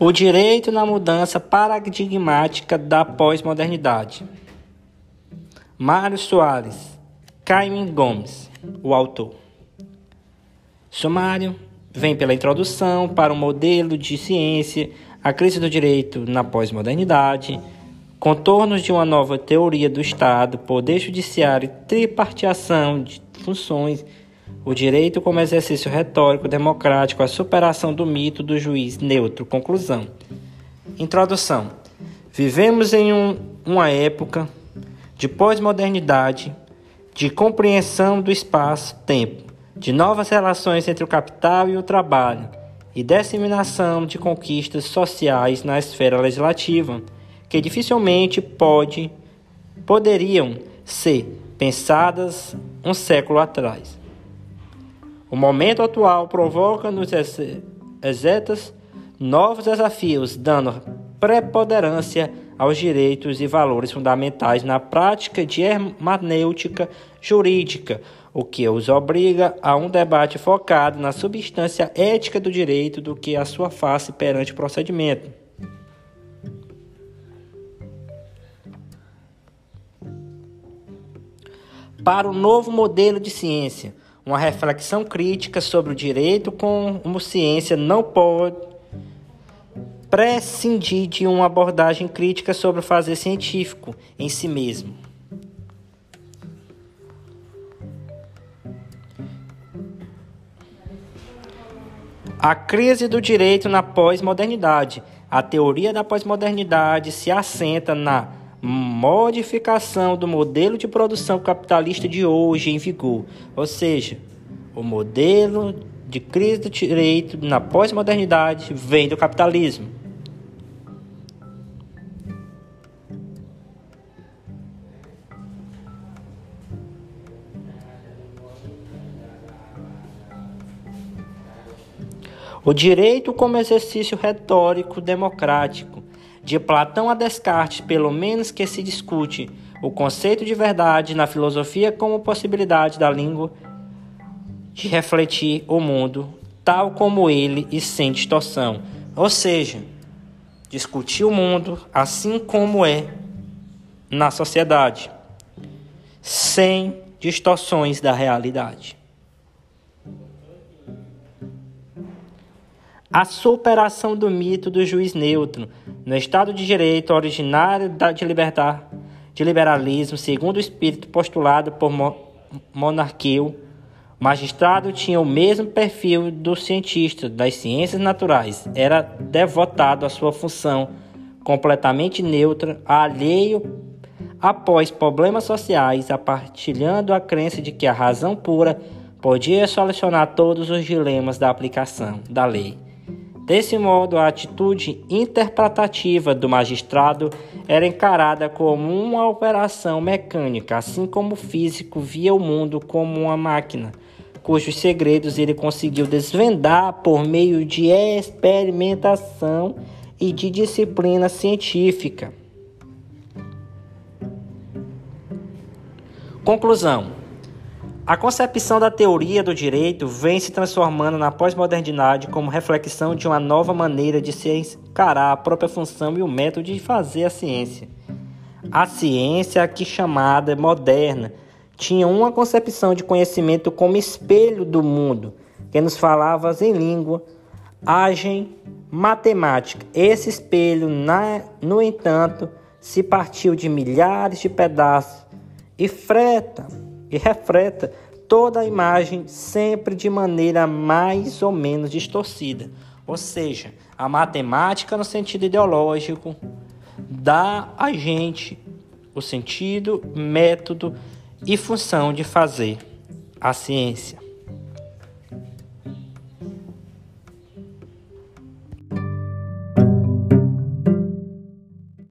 O direito na mudança paradigmática da pós-modernidade. Mário Soares, Caime Gomes, o autor. Sumário vem pela introdução para o um modelo de ciência, a crise do direito na pós-modernidade, contornos de uma nova teoria do Estado, poder judiciário e tripartiação de funções o direito como exercício retórico democrático, a superação do mito do juiz neutro. Conclusão. Introdução. Vivemos em um, uma época de pós-modernidade, de compreensão do espaço-tempo, de novas relações entre o capital e o trabalho e disseminação de conquistas sociais na esfera legislativa, que dificilmente pode, poderiam ser pensadas um século atrás. O momento atual provoca nos exetas novos desafios, dando preponderância aos direitos e valores fundamentais na prática de hermenêutica jurídica, o que os obriga a um debate focado na substância ética do direito do que a sua face perante o procedimento. Para o novo modelo de ciência, uma reflexão crítica sobre o direito como ciência não pode prescindir de uma abordagem crítica sobre o fazer científico em si mesmo. A crise do direito na pós-modernidade. A teoria da pós-modernidade se assenta na modificação do modelo de produção capitalista de hoje em vigor, ou seja, o modelo de crise do direito na pós-modernidade vem do capitalismo. O direito como exercício retórico democrático de Platão a Descartes, pelo menos que se discute o conceito de verdade na filosofia como possibilidade da língua de refletir o mundo tal como ele e sem distorção. Ou seja, discutir o mundo assim como é na sociedade, sem distorções da realidade. A superação do mito do juiz neutro no Estado de Direito originário de, libertar, de liberalismo, segundo o espírito postulado por Monarquio, o magistrado tinha o mesmo perfil do cientista das ciências naturais, era devotado à sua função, completamente neutra, alheio após problemas sociais, apartilhando a crença de que a razão pura podia solucionar todos os dilemas da aplicação da lei. Desse modo, a atitude interpretativa do magistrado era encarada como uma operação mecânica, assim como o físico via o mundo como uma máquina, cujos segredos ele conseguiu desvendar por meio de experimentação e de disciplina científica. Conclusão: a concepção da teoria do direito vem se transformando na pós-modernidade como reflexão de uma nova maneira de se encarar a própria função e o método de fazer a ciência. A ciência, aqui chamada moderna, tinha uma concepção de conhecimento como espelho do mundo, que nos falava em língua, agem matemática. Esse espelho, no entanto, se partiu de milhares de pedaços e freta e refleta toda a imagem sempre de maneira mais ou menos distorcida. Ou seja, a matemática no sentido ideológico dá a gente o sentido, método e função de fazer a ciência.